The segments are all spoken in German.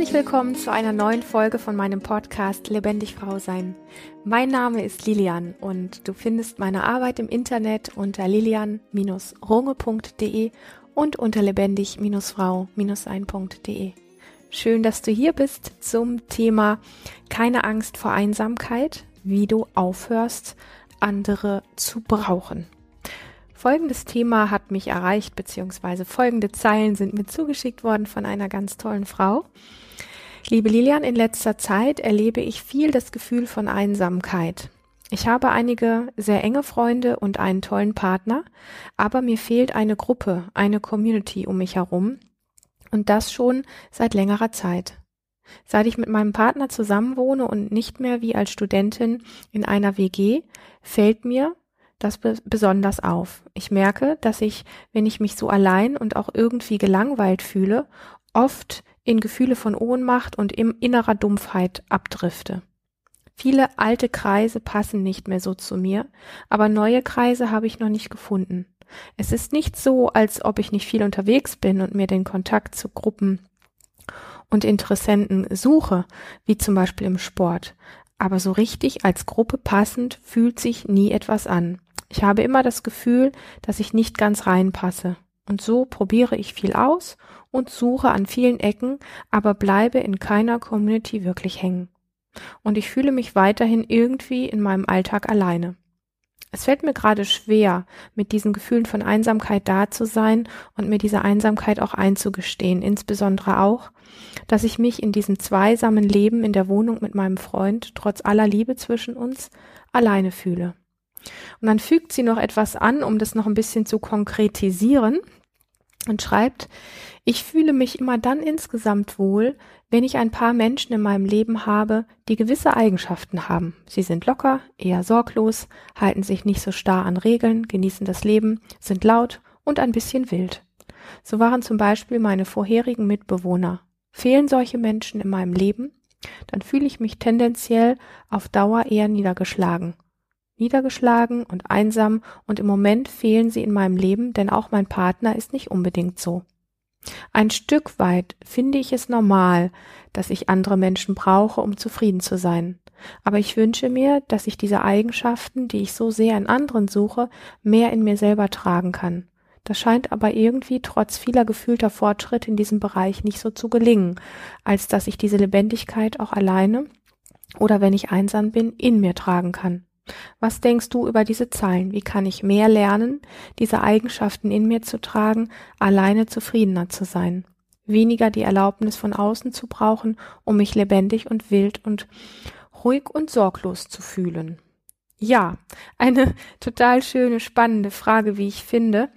Herzlich willkommen zu einer neuen Folge von meinem Podcast Lebendig Frau Sein. Mein Name ist Lilian und du findest meine Arbeit im Internet unter lilian-runge.de und unter lebendig-frau-sein.de. Schön, dass du hier bist zum Thema Keine Angst vor Einsamkeit, wie du aufhörst, andere zu brauchen. Folgendes Thema hat mich erreicht, beziehungsweise folgende Zeilen sind mir zugeschickt worden von einer ganz tollen Frau. Liebe Lilian, in letzter Zeit erlebe ich viel das Gefühl von Einsamkeit. Ich habe einige sehr enge Freunde und einen tollen Partner, aber mir fehlt eine Gruppe, eine Community um mich herum und das schon seit längerer Zeit. Seit ich mit meinem Partner zusammenwohne und nicht mehr wie als Studentin in einer WG, fällt mir, das besonders auf. Ich merke, dass ich, wenn ich mich so allein und auch irgendwie gelangweilt fühle, oft in Gefühle von Ohnmacht und innerer Dumpfheit abdrifte. Viele alte Kreise passen nicht mehr so zu mir, aber neue Kreise habe ich noch nicht gefunden. Es ist nicht so, als ob ich nicht viel unterwegs bin und mir den Kontakt zu Gruppen und Interessenten suche, wie zum Beispiel im Sport. Aber so richtig als Gruppe passend fühlt sich nie etwas an. Ich habe immer das Gefühl, dass ich nicht ganz reinpasse. Und so probiere ich viel aus und suche an vielen Ecken, aber bleibe in keiner Community wirklich hängen. Und ich fühle mich weiterhin irgendwie in meinem Alltag alleine. Es fällt mir gerade schwer, mit diesen Gefühlen von Einsamkeit da zu sein und mir diese Einsamkeit auch einzugestehen, insbesondere auch, dass ich mich in diesem zweisamen Leben in der Wohnung mit meinem Freund, trotz aller Liebe zwischen uns, alleine fühle. Und dann fügt sie noch etwas an, um das noch ein bisschen zu konkretisieren und schreibt, ich fühle mich immer dann insgesamt wohl, wenn ich ein paar Menschen in meinem Leben habe, die gewisse Eigenschaften haben. Sie sind locker, eher sorglos, halten sich nicht so starr an Regeln, genießen das Leben, sind laut und ein bisschen wild. So waren zum Beispiel meine vorherigen Mitbewohner. Fehlen solche Menschen in meinem Leben, dann fühle ich mich tendenziell auf Dauer eher niedergeschlagen niedergeschlagen und einsam und im Moment fehlen sie in meinem Leben, denn auch mein Partner ist nicht unbedingt so. Ein Stück weit finde ich es normal, dass ich andere Menschen brauche, um zufrieden zu sein. Aber ich wünsche mir, dass ich diese Eigenschaften, die ich so sehr in anderen suche, mehr in mir selber tragen kann. Das scheint aber irgendwie trotz vieler gefühlter Fortschritte in diesem Bereich nicht so zu gelingen, als dass ich diese Lebendigkeit auch alleine oder wenn ich einsam bin, in mir tragen kann. Was denkst du über diese Zeilen? Wie kann ich mehr lernen, diese Eigenschaften in mir zu tragen, alleine zufriedener zu sein? Weniger die Erlaubnis von außen zu brauchen, um mich lebendig und wild und ruhig und sorglos zu fühlen. Ja, eine total schöne, spannende Frage, wie ich finde.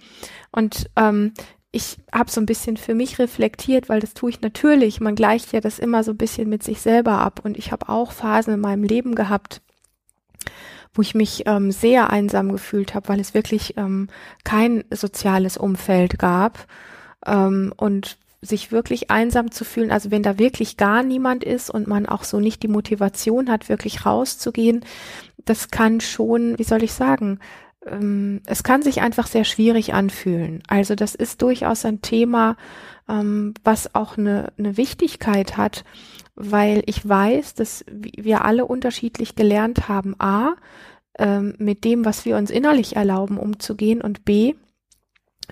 Und ähm, ich habe so ein bisschen für mich reflektiert, weil das tue ich natürlich. Man gleicht ja das immer so ein bisschen mit sich selber ab. Und ich habe auch Phasen in meinem Leben gehabt, wo ich mich ähm, sehr einsam gefühlt habe, weil es wirklich ähm, kein soziales Umfeld gab ähm, und sich wirklich einsam zu fühlen, also wenn da wirklich gar niemand ist und man auch so nicht die Motivation hat, wirklich rauszugehen, das kann schon, wie soll ich sagen, ähm, es kann sich einfach sehr schwierig anfühlen. Also das ist durchaus ein Thema, ähm, was auch eine, eine Wichtigkeit hat, weil ich weiß, dass wir alle unterschiedlich gelernt haben, a, ähm, mit dem, was wir uns innerlich erlauben, umzugehen und b,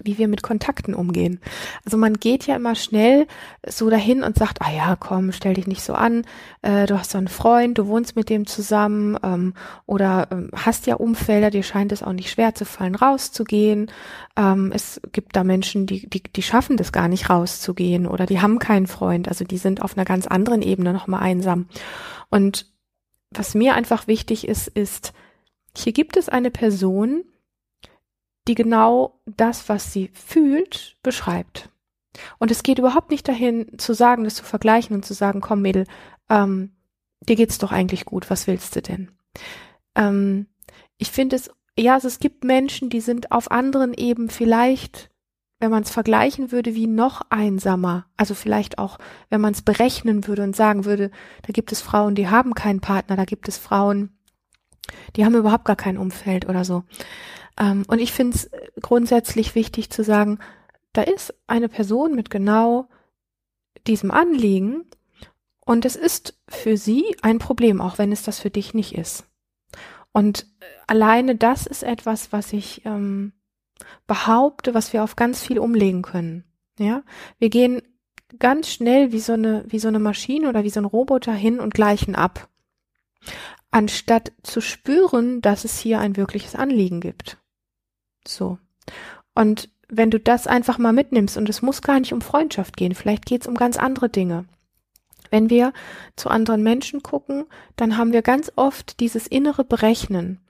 wie wir mit Kontakten umgehen. Also man geht ja immer schnell so dahin und sagt, ah ja, komm, stell dich nicht so an, äh, du hast so einen Freund, du wohnst mit dem zusammen ähm, oder ähm, hast ja Umfelder, dir scheint es auch nicht schwer zu fallen, rauszugehen. Ähm, es gibt da Menschen, die, die, die schaffen das gar nicht rauszugehen oder die haben keinen Freund, also die sind auf einer ganz anderen Ebene nochmal einsam. Und was mir einfach wichtig ist, ist, hier gibt es eine Person, die genau das, was sie fühlt, beschreibt. Und es geht überhaupt nicht dahin zu sagen, das zu vergleichen und zu sagen, komm Mädel, ähm, dir geht's doch eigentlich gut, was willst du denn? Ähm, ich finde es, ja, also es gibt Menschen, die sind auf anderen Ebenen vielleicht, wenn man es vergleichen würde, wie noch einsamer. Also vielleicht auch, wenn man es berechnen würde und sagen würde, da gibt es Frauen, die haben keinen Partner, da gibt es Frauen, die haben überhaupt gar kein Umfeld oder so. Ähm, und ich finde es grundsätzlich wichtig zu sagen, da ist eine Person mit genau diesem Anliegen Und es ist für sie ein Problem, auch wenn es das für dich nicht ist. Und alleine das ist etwas, was ich ähm, behaupte, was wir auf ganz viel umlegen können. Ja, wir gehen ganz schnell wie so eine, wie so eine Maschine oder wie so ein Roboter hin und gleichen ab. Anstatt zu spüren, dass es hier ein wirkliches Anliegen gibt. So. Und wenn du das einfach mal mitnimmst, und es muss gar nicht um Freundschaft gehen, vielleicht geht es um ganz andere Dinge. Wenn wir zu anderen Menschen gucken, dann haben wir ganz oft dieses innere Berechnen.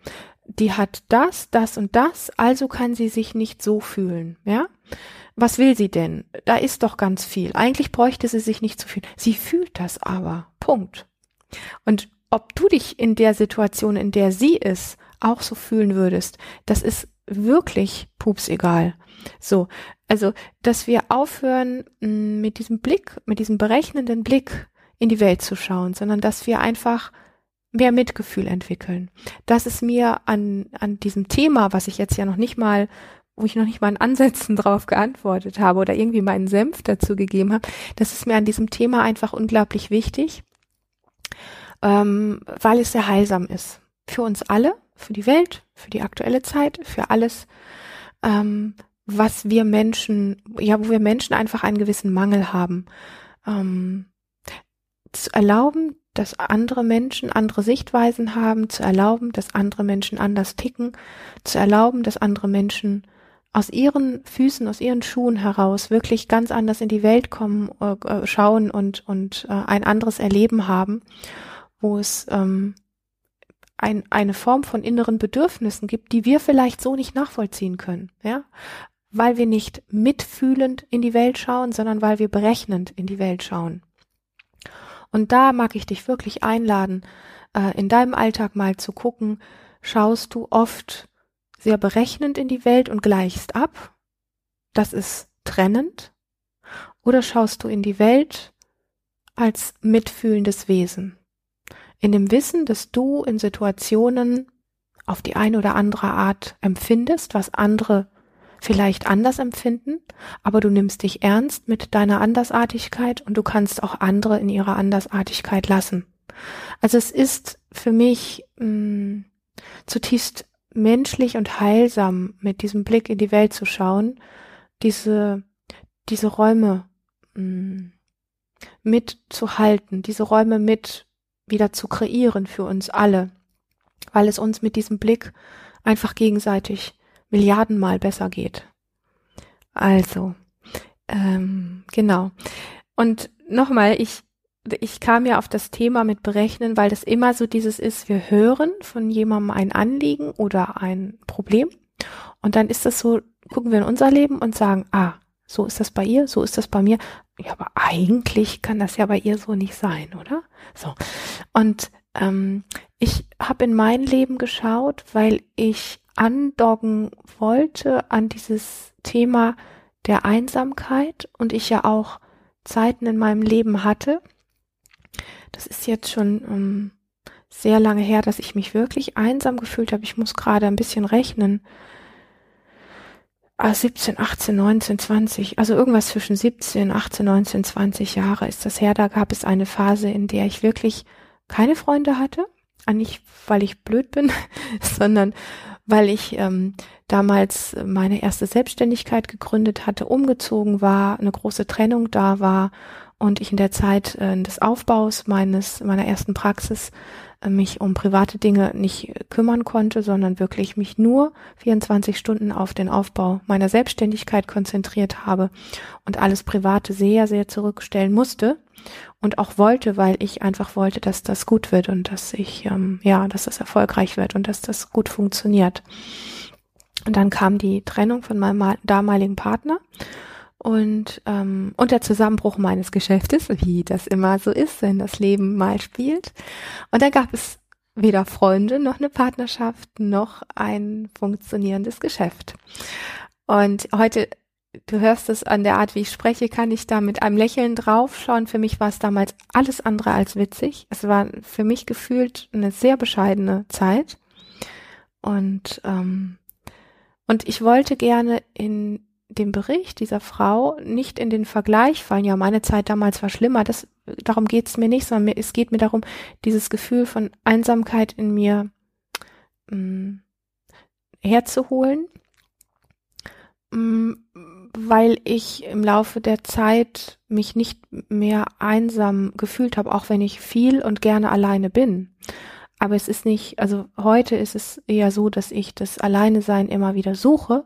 Die hat das, das und das, also kann sie sich nicht so fühlen, ja? Was will sie denn? Da ist doch ganz viel. Eigentlich bräuchte sie sich nicht zu so viel. Sie fühlt das aber. Punkt. Und ob du dich in der Situation, in der sie ist, auch so fühlen würdest, das ist wirklich pups egal. So, also, dass wir aufhören mm, mit diesem Blick, mit diesem berechnenden Blick in die Welt zu schauen, sondern dass wir einfach mehr Mitgefühl entwickeln. Das ist mir an, an diesem Thema, was ich jetzt ja noch nicht mal, wo ich noch nicht mal in Ansätzen drauf geantwortet habe oder irgendwie meinen Senf dazu gegeben habe, das ist mir an diesem Thema einfach unglaublich wichtig, ähm, weil es sehr heilsam ist. Für uns alle, für die Welt, für die aktuelle Zeit, für alles, ähm, was wir Menschen, ja, wo wir Menschen einfach einen gewissen Mangel haben. Ähm, zu erlauben, dass andere Menschen andere Sichtweisen haben, zu erlauben, dass andere Menschen anders ticken, zu erlauben, dass andere Menschen aus ihren Füßen, aus ihren Schuhen heraus wirklich ganz anders in die Welt kommen, äh, äh schauen und, und äh, ein anderes Erleben haben, wo es ähm, ein, eine Form von inneren Bedürfnissen gibt, die wir vielleicht so nicht nachvollziehen können, ja, weil wir nicht mitfühlend in die Welt schauen, sondern weil wir berechnend in die Welt schauen. Und da mag ich dich wirklich einladen, äh, in deinem Alltag mal zu gucken, schaust du oft sehr berechnend in die Welt und gleichst ab? Das ist trennend. Oder schaust du in die Welt als mitfühlendes Wesen? In dem Wissen, dass du in Situationen auf die eine oder andere Art empfindest, was andere vielleicht anders empfinden, aber du nimmst dich ernst mit deiner Andersartigkeit und du kannst auch andere in ihrer Andersartigkeit lassen. Also es ist für mich mh, mm, zutiefst menschlich und heilsam, mit diesem Blick in die Welt zu schauen, diese, diese Räume mh, mm, mitzuhalten, diese Räume mit wieder zu kreieren für uns alle, weil es uns mit diesem Blick einfach gegenseitig Milliardenmal besser geht. Also, ähm, genau. Und nochmal, ich, ich kam ja auf das Thema mit Berechnen, weil das immer so dieses ist, wir hören von jemandem ein Anliegen oder ein Problem und dann ist das so, gucken wir in unser Leben und sagen, ah, so ist das bei ihr, so ist das bei mir. Ja, aber eigentlich kann das ja bei ihr so nicht sein, oder? So. Und ähm, ich habe in mein Leben geschaut, weil ich andocken wollte an dieses Thema der Einsamkeit und ich ja auch Zeiten in meinem Leben hatte. Das ist jetzt schon ähm, sehr lange her, dass ich mich wirklich einsam gefühlt habe. Ich muss gerade ein bisschen rechnen. Ah, 17, 18, 19, 20, also irgendwas zwischen 17, 18, 19, 20 Jahre ist das her. Da gab es eine Phase, in der ich wirklich keine Freunde hatte. Ah, nicht, weil ich blöd bin, sondern weil ich ähm, damals meine erste Selbstständigkeit gegründet hatte, umgezogen war, eine große Trennung da war und ich in der Zeit äh, des Aufbaus meines meiner ersten Praxis mich um private Dinge nicht kümmern konnte, sondern wirklich mich nur 24 Stunden auf den Aufbau meiner Selbstständigkeit konzentriert habe und alles Private sehr, sehr zurückstellen musste und auch wollte, weil ich einfach wollte, dass das gut wird und dass ich, ähm, ja, dass das erfolgreich wird und dass das gut funktioniert. Und dann kam die Trennung von meinem damaligen Partner und, ähm, und der Zusammenbruch meines Geschäftes, wie das immer so ist, wenn das Leben mal spielt. Und dann gab es weder Freunde noch eine Partnerschaft noch ein funktionierendes Geschäft. Und heute du hörst es an der Art, wie ich spreche, kann ich da mit einem Lächeln draufschauen. Für mich war es damals alles andere als witzig. Es war für mich gefühlt eine sehr bescheidene Zeit. Und, ähm, und ich wollte gerne in dem Bericht dieser Frau nicht in den Vergleich fallen, ja, meine Zeit damals war schlimmer, das, darum geht es mir nicht, sondern mir, es geht mir darum, dieses Gefühl von Einsamkeit in mir mh, mm, herzuholen, mh, mm, weil ich im Laufe der Zeit mich nicht mehr einsam gefühlt habe, auch wenn ich viel und gerne alleine bin. Aber es ist nicht, also heute ist es eher so, dass ich das Alleine sein immer wieder suche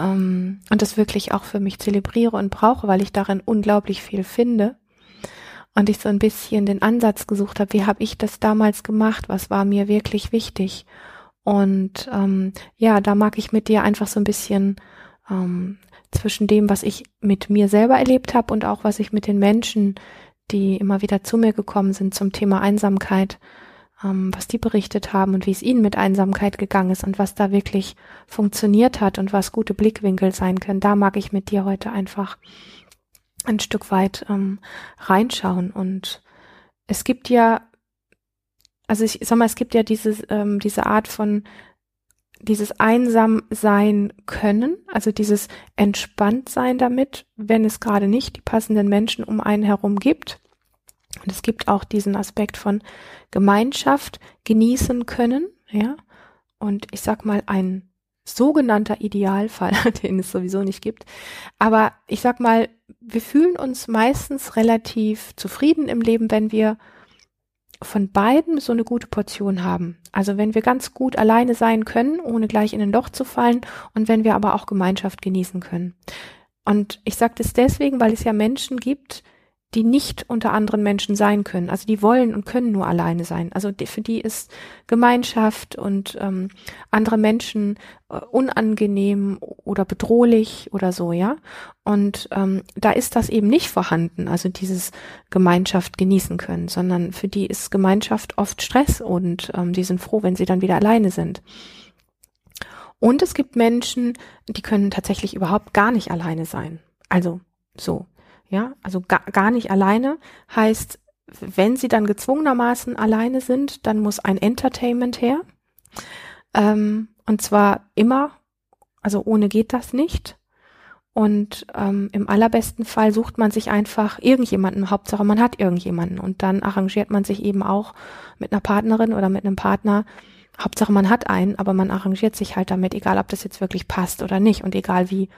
ähm, und das wirklich auch für mich zelebriere und brauche, weil ich darin unglaublich viel finde. Und ich so ein bisschen den Ansatz gesucht habe, wie habe ich das damals gemacht, was war mir wirklich wichtig. Und ähm, ja, da mag ich mit dir einfach so ein bisschen ähm, zwischen dem, was ich mit mir selber erlebt habe und auch was ich mit den Menschen, die immer wieder zu mir gekommen sind zum Thema Einsamkeit, ähm, was die berichtet haben und wie es ihnen mit Einsamkeit gegangen ist und was da wirklich funktioniert hat und was gute Blickwinkel sein können. Da mag ich mit dir heute einfach ein Stück weit ähm, reinschauen. Und es gibt ja, also ich sag mal, es gibt ja dieses, ähm, diese Art von dieses einsam sein können, also dieses entspannt sein damit, wenn es gerade nicht die passenden Menschen um einen herum gibt. Und es gibt auch diesen Aspekt von Gemeinschaft genießen können, ja. Und ich sag mal, ein sogenannter Idealfall, den es sowieso nicht gibt. Aber ich sag mal, wir fühlen uns meistens relativ zufrieden im Leben, wenn wir von beiden so eine gute Portion haben. Also wenn wir ganz gut alleine sein können, ohne gleich in ein Loch zu fallen und wenn wir aber auch Gemeinschaft genießen können. Und ich sage das deswegen, weil es ja Menschen gibt, die nicht unter anderen Menschen sein können. Also die wollen und können nur alleine sein. Also die, für die ist Gemeinschaft und ähm, andere Menschen äh, unangenehm oder bedrohlich oder so, ja. Und ähm, da ist das eben nicht vorhanden, also dieses Gemeinschaft genießen können, sondern für die ist Gemeinschaft oft Stress und ähm, die sind froh, wenn sie dann wieder alleine sind. Und es gibt Menschen, die können tatsächlich überhaupt gar nicht alleine sein. Also so. Ja, also gar, gar nicht alleine heißt, wenn sie dann gezwungenermaßen alleine sind, dann muss ein Entertainment her. Ähm, und zwar immer, also ohne geht das nicht. Und ähm, im allerbesten Fall sucht man sich einfach irgendjemanden, Hauptsache man hat irgendjemanden. Und dann arrangiert man sich eben auch mit einer Partnerin oder mit einem Partner. Hauptsache man hat einen, aber man arrangiert sich halt damit, egal ob das jetzt wirklich passt oder nicht und egal wie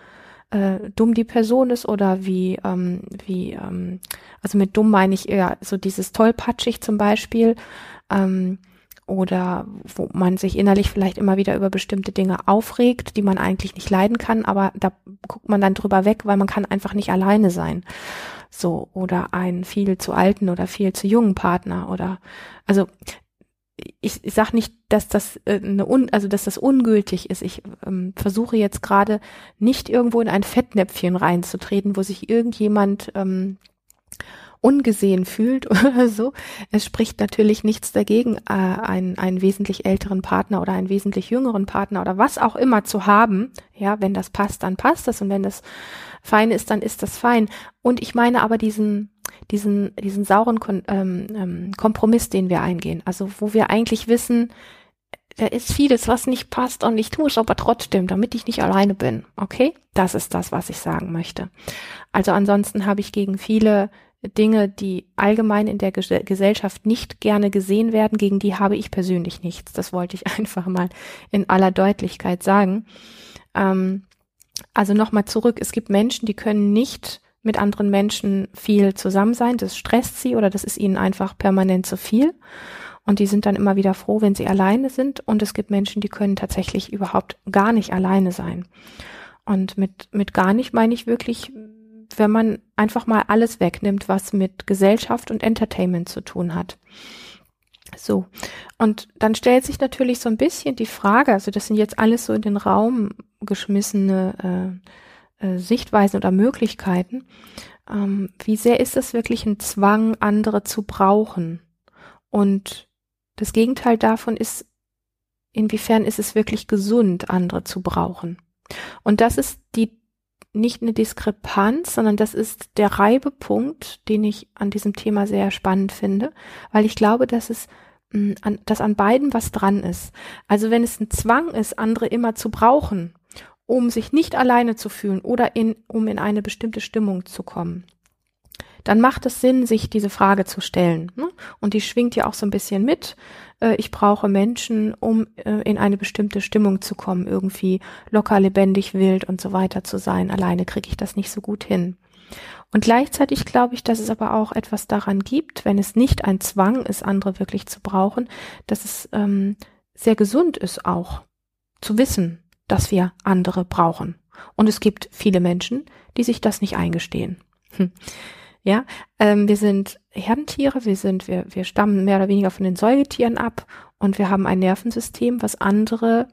äh, dumm die Person ist oder wie, ähm, wie, ähm, also mit dumm meine ich eher so dieses tollpatschig zum Beispiel, ähm, oder wo man sich innerlich vielleicht immer wieder über bestimmte Dinge aufregt, die man eigentlich nicht leiden kann, aber da guckt man dann drüber weg, weil man kann einfach nicht alleine sein. So, oder einen viel zu alten oder viel zu jungen Partner oder also ich, ich sage nicht, dass das äh, eine un, also dass das ungültig ist. Ich ähm, versuche jetzt gerade nicht irgendwo in ein Fettnäpfchen reinzutreten, wo sich irgendjemand ähm, ungesehen fühlt oder so. Es spricht natürlich nichts dagegen, äh, einen, einen wesentlich älteren Partner oder einen wesentlich jüngeren Partner oder was auch immer zu haben. Ja, wenn das passt, dann passt das und wenn das fein ist, dann ist das fein. Und ich meine aber diesen diesen, diesen sauren Kon ähm, ähm, Kompromiss, den wir eingehen. Also wo wir eigentlich wissen, da ist vieles, was nicht passt und ich tue es aber trotzdem, damit ich nicht alleine bin. Okay? Das ist das, was ich sagen möchte. Also ansonsten habe ich gegen viele Dinge, die allgemein in der Gesellschaft nicht gerne gesehen werden, gegen die habe ich persönlich nichts. Das wollte ich einfach mal in aller Deutlichkeit sagen. Ähm, also nochmal zurück. Es gibt Menschen, die können nicht mit anderen Menschen viel zusammen sein. Das stresst sie oder das ist ihnen einfach permanent zu viel. Und die sind dann immer wieder froh, wenn sie alleine sind. Und es gibt Menschen, die können tatsächlich überhaupt gar nicht alleine sein. Und mit, mit gar nicht meine ich wirklich, wenn man einfach mal alles wegnimmt, was mit Gesellschaft und Entertainment zu tun hat. So. Und dann stellt sich natürlich so ein bisschen die Frage, also das sind jetzt alles so in den Raum geschmissene äh, äh, Sichtweisen oder Möglichkeiten. Ähm, wie sehr ist es wirklich ein Zwang, andere zu brauchen? Und das Gegenteil davon ist, inwiefern ist es wirklich gesund, andere zu brauchen? Und das ist die nicht eine Diskrepanz, sondern das ist der Reibepunkt, den ich an diesem Thema sehr spannend finde, weil ich glaube, dass es mm, an, dass an beiden was dran ist. Also wenn es ein Zwang ist, andere immer zu brauchen um sich nicht alleine zu fühlen oder in, um in eine bestimmte Stimmung zu kommen, dann macht es Sinn, sich diese Frage zu stellen. Ne? Und die schwingt ja auch so ein bisschen mit. Äh, ich brauche Menschen, um äh, in eine bestimmte Stimmung zu kommen, irgendwie locker, lebendig, wild und so weiter zu sein. Alleine kriege ich das nicht so gut hin. Und gleichzeitig glaube ich, dass es aber auch etwas daran gibt, wenn es nicht ein Zwang ist, andere wirklich zu brauchen, dass es ähm, sehr gesund ist auch zu wissen, dass wir andere brauchen. Und es gibt viele Menschen, die sich das nicht eingestehen. Hm. Ja, ähm, wir sind Herdentiere, wir sind, wir, wir stammen mehr oder weniger von den Säugetieren ab und wir haben ein Nervensystem, was andere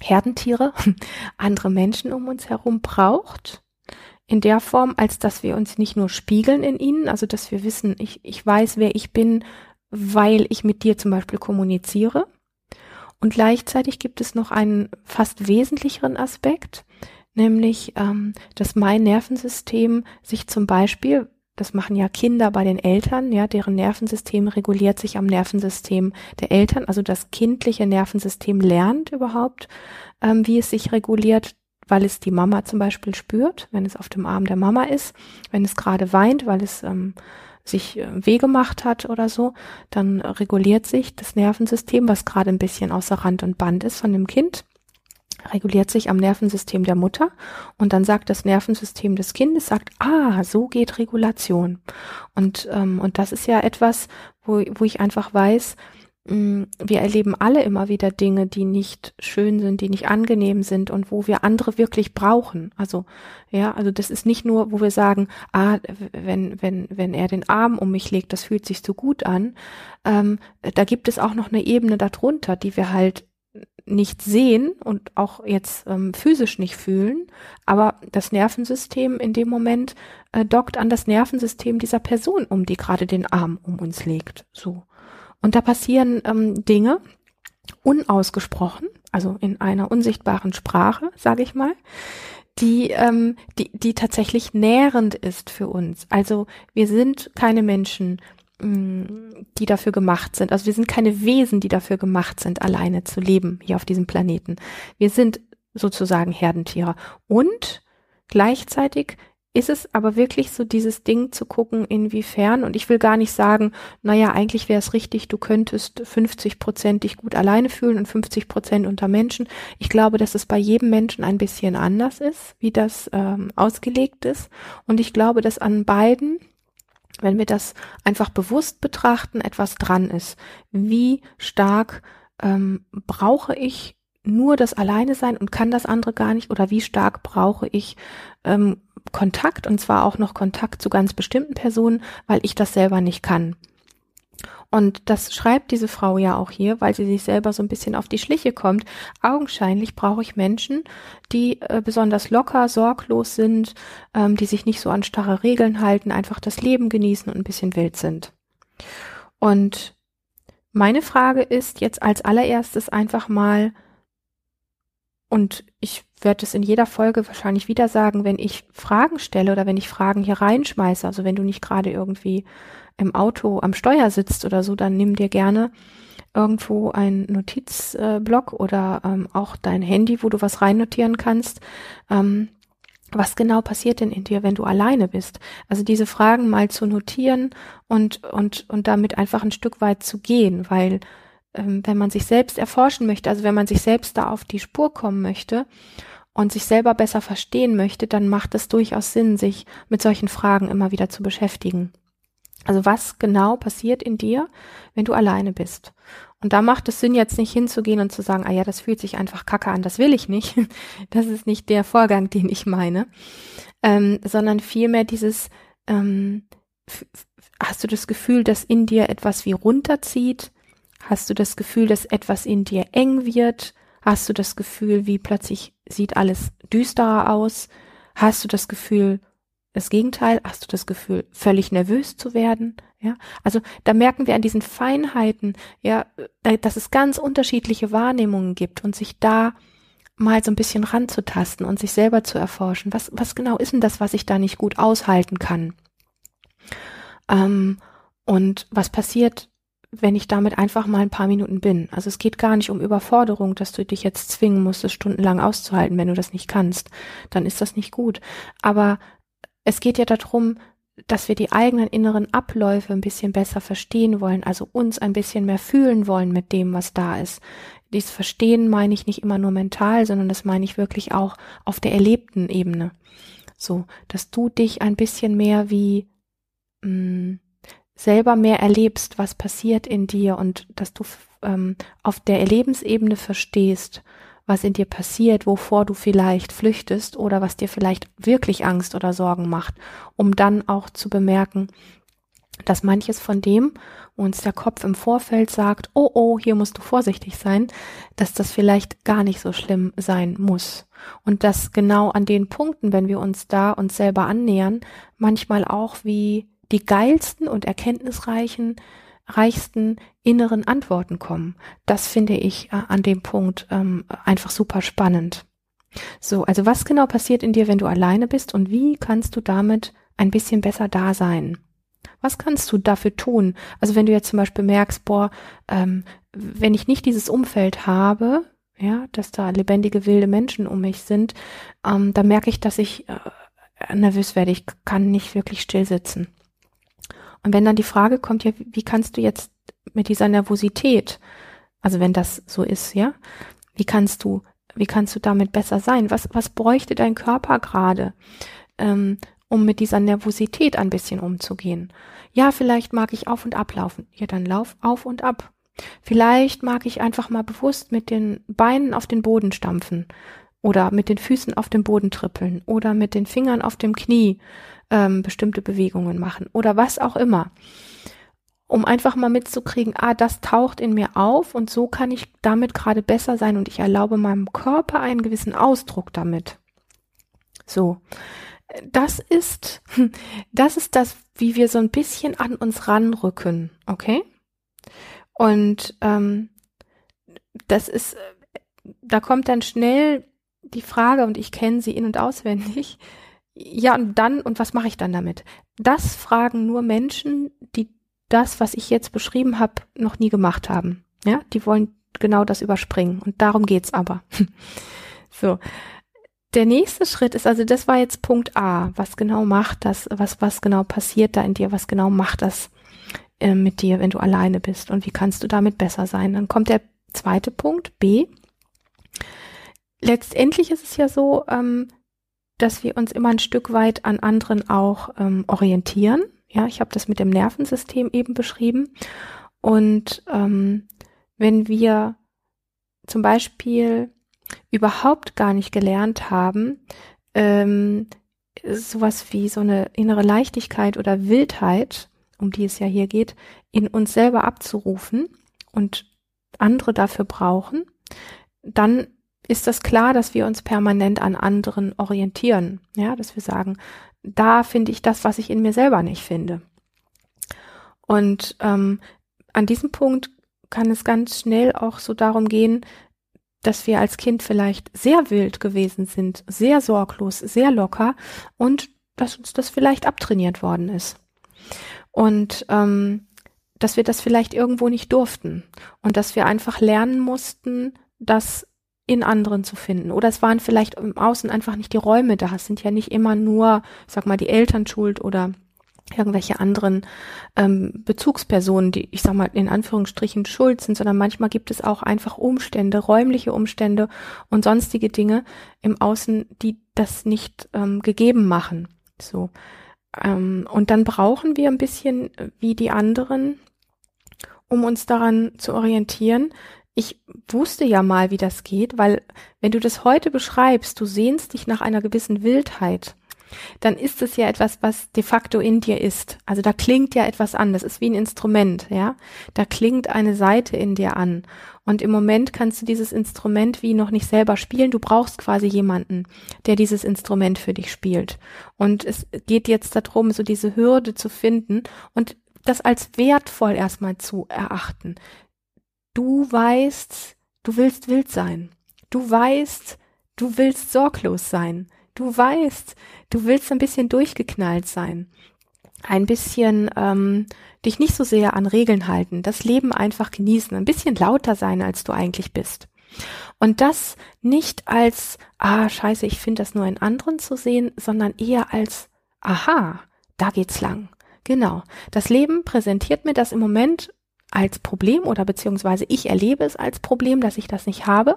Herdentiere, andere Menschen um uns herum braucht. In der Form, als dass wir uns nicht nur spiegeln in ihnen, also dass wir wissen, ich, ich weiß, wer ich bin, weil ich mit dir zum Beispiel kommuniziere. Und gleichzeitig gibt es noch einen fast wesentlicheren Aspekt, nämlich, ähm, dass mein Nervensystem sich zum Beispiel, das machen ja Kinder bei den Eltern, ja, deren Nervensystem reguliert sich am Nervensystem der Eltern. Also das kindliche Nervensystem lernt überhaupt, ähm, wie es sich reguliert, weil es die Mama zum Beispiel spürt, wenn es auf dem Arm der Mama ist, wenn es gerade weint, weil es ähm, sich äh, weh gemacht hat oder so, dann reguliert sich das Nervensystem, was gerade ein bisschen außer Rand und Band ist von dem Kind reguliert sich am Nervensystem der Mutter und dann sagt das Nervensystem des Kindes, sagt, ah, so geht Regulation. Und, ähm, und das ist ja etwas, wo, wo ich einfach weiß, mh, mm, wir erleben alle immer wieder Dinge, die nicht schön sind, die nicht angenehm sind und wo wir andere wirklich brauchen. Also, ja, also das ist nicht nur, wo wir sagen, ah, wenn, wenn, wenn er den Arm um mich legt, das fühlt sich so gut an. Ähm, da gibt es auch noch eine Ebene darunter, die wir halt nicht sehen und auch jetzt ähm, physisch nicht fühlen, aber das Nervensystem in dem Moment äh, dockt an das Nervensystem dieser Person, um die gerade den Arm um uns legt. So. Und da passieren ähm, Dinge unausgesprochen, also in einer unsichtbaren Sprache, sage ich mal, die, ähm, die, die tatsächlich nährend ist für uns. Also wir sind keine Menschen, die dafür gemacht sind. Also wir sind keine Wesen, die dafür gemacht sind, alleine zu leben hier auf diesem Planeten. Wir sind sozusagen Herdentiere. Und gleichzeitig ist es aber wirklich so dieses Ding zu gucken, inwiefern, und ich will gar nicht sagen, naja, eigentlich wäre es richtig, du könntest 50 Prozent dich gut alleine fühlen und 50 Prozent unter Menschen. Ich glaube, dass es bei jedem Menschen ein bisschen anders ist, wie das ähm, ausgelegt ist. Und ich glaube, dass an beiden wenn wir das einfach bewusst betrachten, etwas dran ist. Wie stark ähm, brauche ich nur das Alleine sein und kann das andere gar nicht oder wie stark brauche ich ähm, Kontakt und zwar auch noch Kontakt zu ganz bestimmten Personen, weil ich das selber nicht kann. Und das schreibt diese Frau ja auch hier, weil sie sich selber so ein bisschen auf die Schliche kommt. Augenscheinlich brauche ich Menschen, die äh, besonders locker, sorglos sind, ähm, die sich nicht so an starre Regeln halten, einfach das Leben genießen und ein bisschen wild sind. Und meine Frage ist jetzt als allererstes einfach mal, und ich werde es in jeder Folge wahrscheinlich wieder sagen, wenn ich Fragen stelle oder wenn ich Fragen hier reinschmeiße, also wenn du nicht gerade irgendwie im Auto am Steuer sitzt oder so, dann nimm dir gerne irgendwo ein Notizblock oder ähm, auch dein Handy, wo du was reinnotieren kannst. Ähm, was genau passiert denn in dir, wenn du alleine bist? Also diese Fragen mal zu notieren und, und, und damit einfach ein Stück weit zu gehen, weil ähm, wenn man sich selbst erforschen möchte, also wenn man sich selbst da auf die Spur kommen möchte und sich selber besser verstehen möchte, dann macht es durchaus Sinn, sich mit solchen Fragen immer wieder zu beschäftigen. Also was genau passiert in dir, wenn du alleine bist? Und da macht es Sinn, jetzt nicht hinzugehen und zu sagen, ah ja, das fühlt sich einfach kacke an, das will ich nicht. Das ist nicht der Vorgang, den ich meine, ähm, sondern vielmehr dieses, ähm, hast du das Gefühl, dass in dir etwas wie runterzieht? Hast du das Gefühl, dass etwas in dir eng wird? Hast du das Gefühl, wie plötzlich sieht alles düsterer aus? Hast du das Gefühl, das Gegenteil, hast du das Gefühl, völlig nervös zu werden? Ja, also da merken wir an diesen Feinheiten, ja, dass es ganz unterschiedliche Wahrnehmungen gibt und sich da mal so ein bisschen ranzutasten und sich selber zu erforschen. Was, was genau ist denn das, was ich da nicht gut aushalten kann? Ähm, und was passiert, wenn ich damit einfach mal ein paar Minuten bin. Also es geht gar nicht um Überforderung, dass du dich jetzt zwingen musst, es stundenlang auszuhalten, wenn du das nicht kannst. Dann ist das nicht gut. Aber es geht ja darum, dass wir die eigenen inneren Abläufe ein bisschen besser verstehen wollen, also uns ein bisschen mehr fühlen wollen mit dem, was da ist. Dies Verstehen meine ich nicht immer nur mental, sondern das meine ich wirklich auch auf der erlebten Ebene. So, dass du dich ein bisschen mehr wie mh, mm, selber mehr erlebst, was passiert in dir und dass du ähm, auf der Erlebensebene verstehst, was in dir passiert, wovor du vielleicht flüchtest oder was dir vielleicht wirklich Angst oder Sorgen macht, um dann auch zu bemerken, dass manches von dem, wo uns der Kopf im Vorfeld sagt, oh oh, hier musst du vorsichtig sein, dass das vielleicht gar nicht so schlimm sein muss. Und dass genau an den Punkten, wenn wir uns da uns selber annähern, manchmal auch wie die geilsten und erkenntnisreichen reichsten inneren Antworten kommen. Das finde ich äh, an dem Punkt ähm, einfach super spannend. So, also was genau passiert in dir, wenn du alleine bist und wie kannst du damit ein bisschen besser da sein? Was kannst du dafür tun? Also wenn du jetzt zum Beispiel merkst, boah, ähm, wenn ich nicht dieses Umfeld habe, ja, dass da lebendige wilde Menschen um mich sind, ähm, dann merke ich, dass ich äh, nervös werde. Ich kann nicht wirklich still sitzen. Und wenn dann die Frage kommt, ja, wie kannst du jetzt mit dieser Nervosität, also wenn das so ist, ja, wie kannst du, wie kannst du damit besser sein? Was, was bräuchte dein Körper gerade, ähm, um mit dieser Nervosität ein bisschen umzugehen? Ja, vielleicht mag ich auf und ablaufen. Ja, dann lauf auf und ab. Vielleicht mag ich einfach mal bewusst mit den Beinen auf den Boden stampfen oder mit den Füßen auf dem Boden trippeln oder mit den Fingern auf dem Knie ähm, bestimmte Bewegungen machen oder was auch immer. Um einfach mal mitzukriegen, ah, das taucht in mir auf und so kann ich damit gerade besser sein und ich erlaube meinem Körper einen gewissen Ausdruck damit. So. Das ist, das ist das, wie wir so ein bisschen an uns ranrücken, okay? Und ähm, das ist, da kommt dann schnell die Frage, und ich kenne sie in- und auswendig, ja, und dann, und was mache ich dann damit? Das fragen nur Menschen, die das, was ich jetzt beschrieben habe, noch nie gemacht haben. Ja, die wollen genau das überspringen. Und darum geht's aber. so. Der nächste Schritt ist, also das war jetzt Punkt A. Was genau macht das? Was, was genau passiert da in dir? Was genau macht das äh, mit dir, wenn du alleine bist? Und wie kannst du damit besser sein? Dann kommt der zweite Punkt, B. Letztendlich ist es ja so, ähm, dass wir uns immer ein Stück weit an anderen auch ähm, orientieren. Ja, ich habe das mit dem Nervensystem eben beschrieben. Und ähm, wenn wir zum Beispiel überhaupt gar nicht gelernt haben, ähm, sowas wie so eine innere Leichtigkeit oder Wildheit, um die es ja hier geht, in uns selber abzurufen und andere dafür brauchen, dann ist das klar, dass wir uns permanent an anderen orientieren. Ja, dass wir sagen, da finde ich das, was ich in mir selber nicht finde. Und ähm, an diesem Punkt kann es ganz schnell auch so darum gehen, dass wir als Kind vielleicht sehr wild gewesen sind, sehr sorglos, sehr locker und dass uns das vielleicht abtrainiert worden ist. Und ähm, dass wir das vielleicht irgendwo nicht durften und dass wir einfach lernen mussten, dass in anderen zu finden. Oder es waren vielleicht im Außen einfach nicht die Räume da. Es sind ja nicht immer nur, sag mal, die Eltern schuld oder irgendwelche anderen ähm, Bezugspersonen, die, ich sag mal, in Anführungsstrichen schuld sind, sondern manchmal gibt es auch einfach Umstände, räumliche Umstände und sonstige Dinge im Außen, die das nicht ähm, gegeben machen. So. Ähm, und dann brauchen wir ein bisschen wie die anderen, um uns daran zu orientieren, ich wusste ja mal, wie das geht, weil wenn du das heute beschreibst, du sehnst dich nach einer gewissen Wildheit, dann ist es ja etwas, was de facto in dir ist. Also da klingt ja etwas an. Das ist wie ein Instrument, ja. Da klingt eine Seite in dir an. Und im Moment kannst du dieses Instrument wie noch nicht selber spielen. Du brauchst quasi jemanden, der dieses Instrument für dich spielt. Und es geht jetzt darum, so diese Hürde zu finden und das als wertvoll erstmal zu erachten. Du weißt, du willst wild sein. Du weißt, du willst sorglos sein. Du weißt, du willst ein bisschen durchgeknallt sein. ein bisschen ähm, dich nicht so sehr an Regeln halten, das Leben einfach genießen, ein bisschen lauter sein, als du eigentlich bist. Und das nicht als, ah, scheiße, ich finde das nur in anderen zu sehen, sondern eher als, aha, da geht's lang. Genau. Das Leben präsentiert mir das im Moment als Problem oder beziehungsweise ich erlebe es als Problem, dass ich das nicht habe.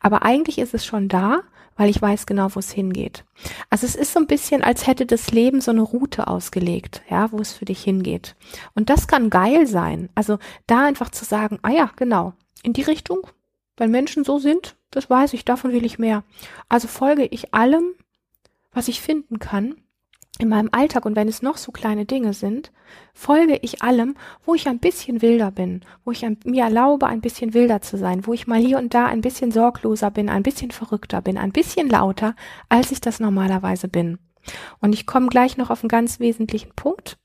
Aber eigentlich ist es schon da, weil ich weiß genau, wo es hingeht. Also es ist so ein bisschen, als hätte das Leben so eine Route ausgelegt, ja, wo es für dich hingeht. Und das kann geil sein. Also da einfach zu sagen, ah ja, genau, in die Richtung, wenn Menschen so sind, das weiß ich, davon will ich mehr. Also folge ich allem, was ich finden kann in meinem Alltag und wenn es noch so kleine Dinge sind, folge ich allem, wo ich ein bisschen wilder bin, wo ich mir erlaube, ein bisschen wilder zu sein, wo ich mal hier und da ein bisschen sorgloser bin, ein bisschen verrückter bin, ein bisschen lauter, als ich das normalerweise bin. Und ich komme gleich noch auf einen ganz wesentlichen Punkt.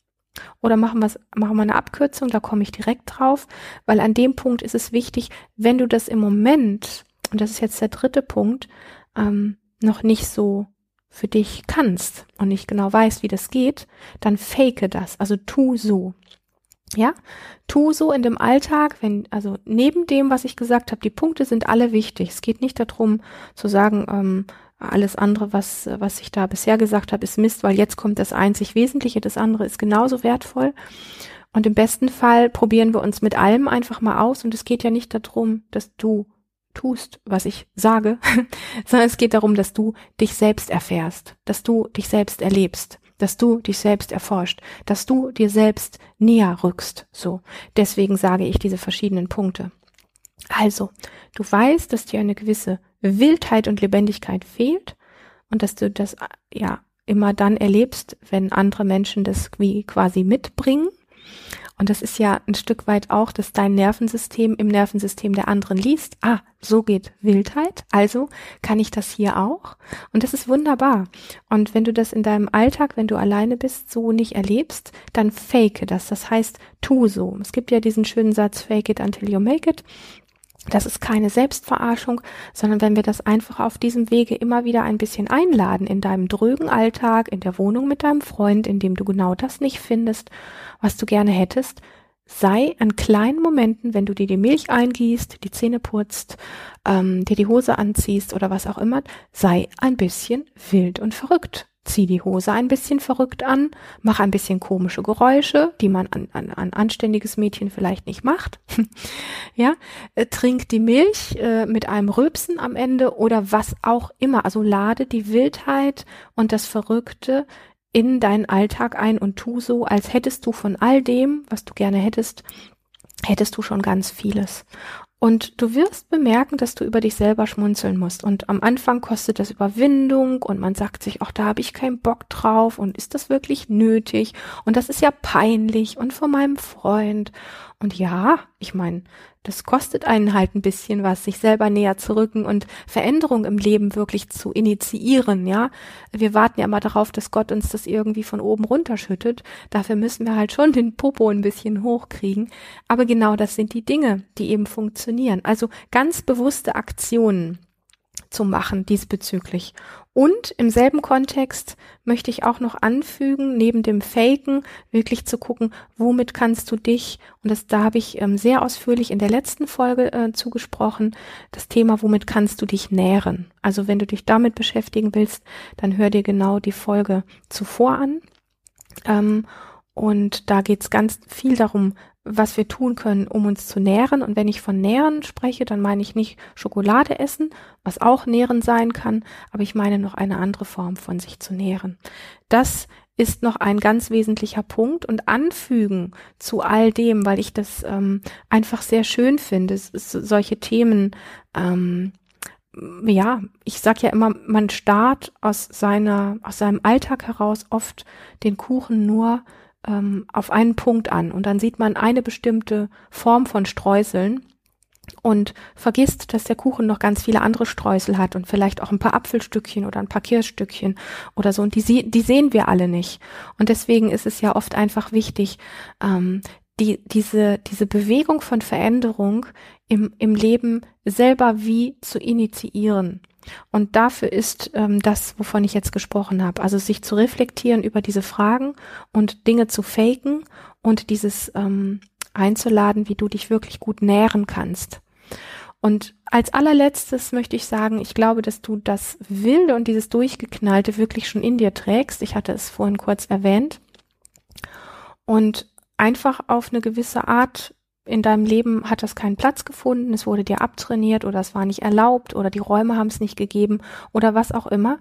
Oder machen wir machen wir eine Abkürzung, da komme ich direkt drauf, weil an dem Punkt ist es wichtig, wenn du das im Moment, und das ist jetzt der dritte Punkt, ähm, noch nicht so für dich kannst und nicht genau weißt, wie das geht, dann fake das, also tu so. Ja, tu so in dem Alltag, wenn, also neben dem, was ich gesagt habe, die Punkte sind alle wichtig. Es geht nicht darum zu sagen, ähm, alles andere, was, was ich da bisher gesagt habe, ist Mist, weil jetzt kommt das einzig Wesentliche, das andere ist genauso wertvoll. Und im besten Fall probieren wir uns mit allem einfach mal aus. Und es geht ja nicht darum, dass du tust, was ich sage, sondern es geht darum, dass du dich selbst erfährst, dass du dich selbst erlebst, dass du dich selbst erforscht, dass du dir selbst näher rückst. So. Deswegen sage ich diese verschiedenen Punkte. Also, du weißt, dass dir eine gewisse Wildheit und Lebendigkeit fehlt und dass du das ja immer dann erlebst, wenn andere Menschen das wie quasi mitbringen und das ist ja ein Stück weit auch, dass dein Nervensystem im Nervensystem der anderen liest. Ah, so geht Wildheit. Also kann ich das hier auch. Und das ist wunderbar. Und wenn du das in deinem Alltag, wenn du alleine bist, so nicht erlebst, dann fake das. Das heißt, tu so. Es gibt ja diesen schönen Satz, fake it until you make it. Das ist keine Selbstverarschung, sondern wenn wir das einfach auf diesem Wege immer wieder ein bisschen einladen in deinem drögen Alltag, in der Wohnung mit deinem Freund, in dem du genau das nicht findest, was du gerne hättest, sei an kleinen Momenten, wenn du dir die Milch eingießt, die Zähne putzt, ähm, dir die Hose anziehst oder was auch immer, sei ein bisschen wild und verrückt zieh die Hose ein bisschen verrückt an, mach ein bisschen komische Geräusche, die man an, an, an anständiges Mädchen vielleicht nicht macht. ja, äh, trink die Milch äh, mit einem Röpsen am Ende oder was auch immer. Also lade die Wildheit und das Verrückte in deinen Alltag ein und tu so, als hättest du von all dem, was du gerne hättest, hättest du schon ganz vieles. Und du wirst bemerken, dass du über dich selber schmunzeln musst. Und am Anfang kostet das Überwindung und man sagt sich, ach, da habe ich keinen Bock drauf und ist das wirklich nötig? Und das ist ja peinlich und von meinem Freund. Und ja, ich meine, das kostet einen halt ein bisschen was, sich selber näher zu rücken und Veränderung im Leben wirklich zu initiieren, ja. Wir warten ja immer darauf, dass Gott uns das irgendwie von oben runterschüttet. Dafür müssen wir halt schon den Popo ein bisschen hochkriegen. Aber genau das sind die Dinge, die eben funktionieren. Also ganz bewusste Aktionen zu machen diesbezüglich. Und im selben Kontext möchte ich auch noch anfügen, neben dem Faken wirklich zu gucken, womit kannst du dich, und das da habe ich ähm, sehr ausführlich in der letzten Folge äh, zugesprochen, das Thema, womit kannst du dich nähren. Also wenn du dich damit beschäftigen willst, dann hör dir genau die Folge zuvor an. Ähm, und da geht es ganz viel darum, was wir tun können, um uns zu nähren. Und wenn ich von Nähren spreche, dann meine ich nicht Schokolade essen, was auch Nähren sein kann, aber ich meine noch eine andere Form von sich zu nähren. Das ist noch ein ganz wesentlicher Punkt und anfügen zu all dem, weil ich das ähm, einfach sehr schön finde, solche Themen, ähm, ja, ich sag ja immer, man starrt aus seiner, aus seinem Alltag heraus oft den Kuchen nur ähm, auf einen Punkt an und dann sieht man eine bestimmte Form von Streuseln und vergisst, dass der Kuchen noch ganz viele andere Streusel hat und vielleicht auch ein paar Apfelstückchen oder ein paar Kirschstückchen oder so. Und die, die sehen wir alle nicht. Und deswegen ist es ja oft einfach wichtig, ähm, die, diese, diese Bewegung von Veränderung im, im Leben selber wie zu initiieren. Und dafür ist ähm, das, wovon ich jetzt gesprochen habe, also sich zu reflektieren über diese Fragen und Dinge zu faken und dieses ähm, einzuladen, wie du dich wirklich gut nähren kannst. Und als allerletztes möchte ich sagen, ich glaube, dass du das Wilde und dieses Durchgeknallte wirklich schon in dir trägst. Ich hatte es vorhin kurz erwähnt. Und einfach auf eine gewisse Art in deinem Leben hat das keinen Platz gefunden, es wurde dir abtrainiert oder es war nicht erlaubt oder die Räume haben es nicht gegeben oder was auch immer.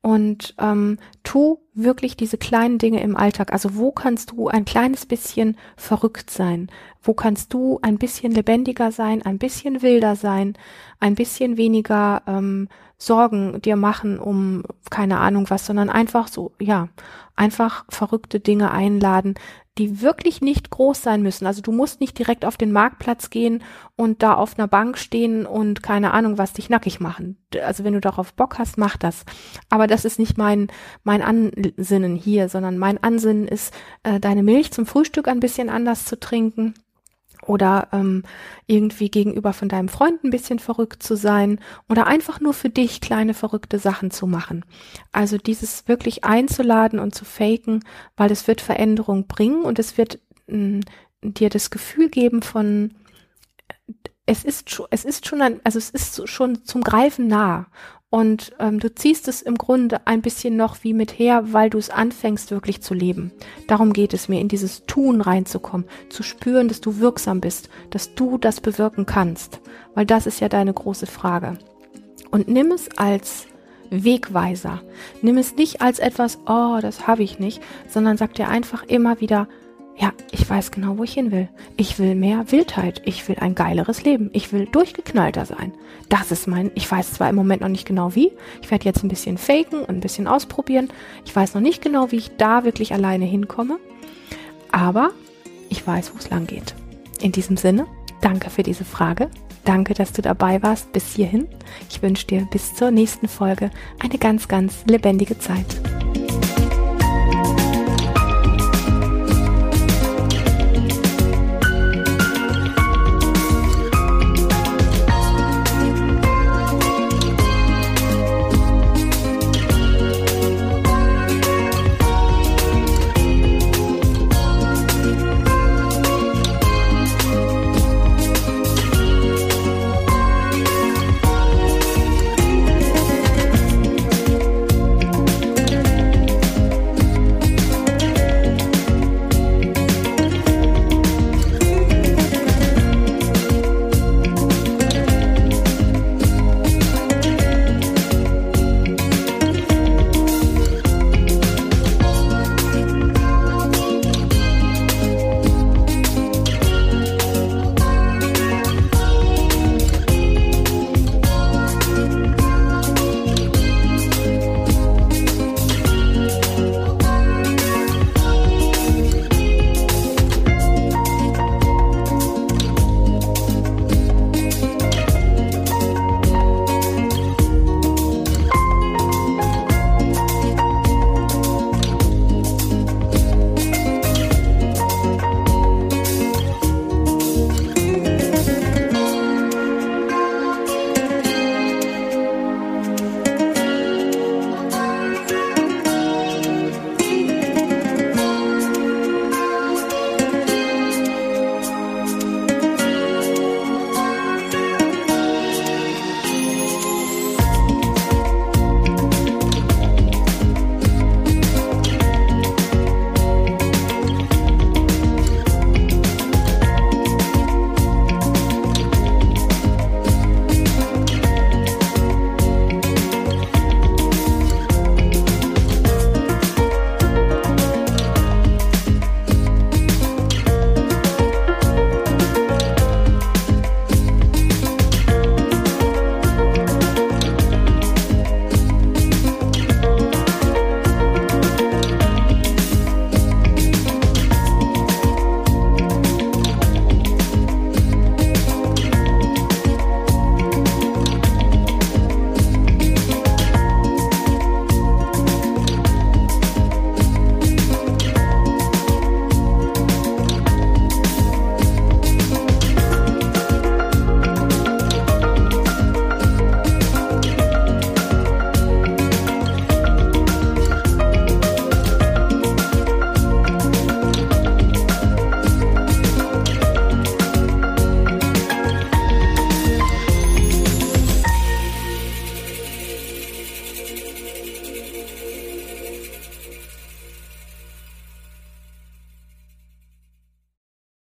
Und ähm, tu wirklich diese kleinen Dinge im Alltag. Also wo kannst du ein kleines bisschen verrückt sein? Wo kannst du ein bisschen lebendiger sein, ein bisschen wilder sein, ein bisschen weniger ähm, Sorgen dir machen um keine Ahnung was, sondern einfach so, ja, einfach verrückte Dinge einladen, die wirklich nicht groß sein müssen. Also du musst nicht direkt auf den Marktplatz gehen und da auf einer Bank stehen und keine Ahnung, was dich nackig machen. Also wenn du darauf Bock hast, mach das. Aber das ist nicht mein, mein Ansinnen hier, sondern mein Ansinnen ist, äh, deine Milch zum Frühstück ein bisschen anders zu trinken oder ähm, irgendwie gegenüber von deinem Freund ein bisschen verrückt zu sein oder einfach nur für dich kleine verrückte Sachen zu machen. Also dieses wirklich einzuladen und zu faken, weil es wird Veränderung bringen und es wird mh, dir das Gefühl geben von es ist schon, es ist schon ein, also es ist schon zum Greifen nah und ähm, du ziehst es im Grunde ein bisschen noch wie mit her, weil du es anfängst wirklich zu leben. Darum geht es mir, in dieses Tun reinzukommen, zu spüren, dass du wirksam bist, dass du das bewirken kannst, weil das ist ja deine große Frage. Und nimm es als Wegweiser. Nimm es nicht als etwas, oh, das habe ich nicht, sondern sag dir einfach immer wieder, ja, ich weiß genau, wo ich hin will. Ich will mehr Wildheit. Ich will ein geileres Leben. Ich will durchgeknallter sein. Das ist mein, ich weiß zwar im Moment noch nicht genau wie. Ich werde jetzt ein bisschen faken und ein bisschen ausprobieren. Ich weiß noch nicht genau, wie ich da wirklich alleine hinkomme. Aber ich weiß, wo es lang geht. In diesem Sinne, danke für diese Frage. Danke, dass du dabei warst bis hierhin. Ich wünsche dir bis zur nächsten Folge eine ganz, ganz lebendige Zeit.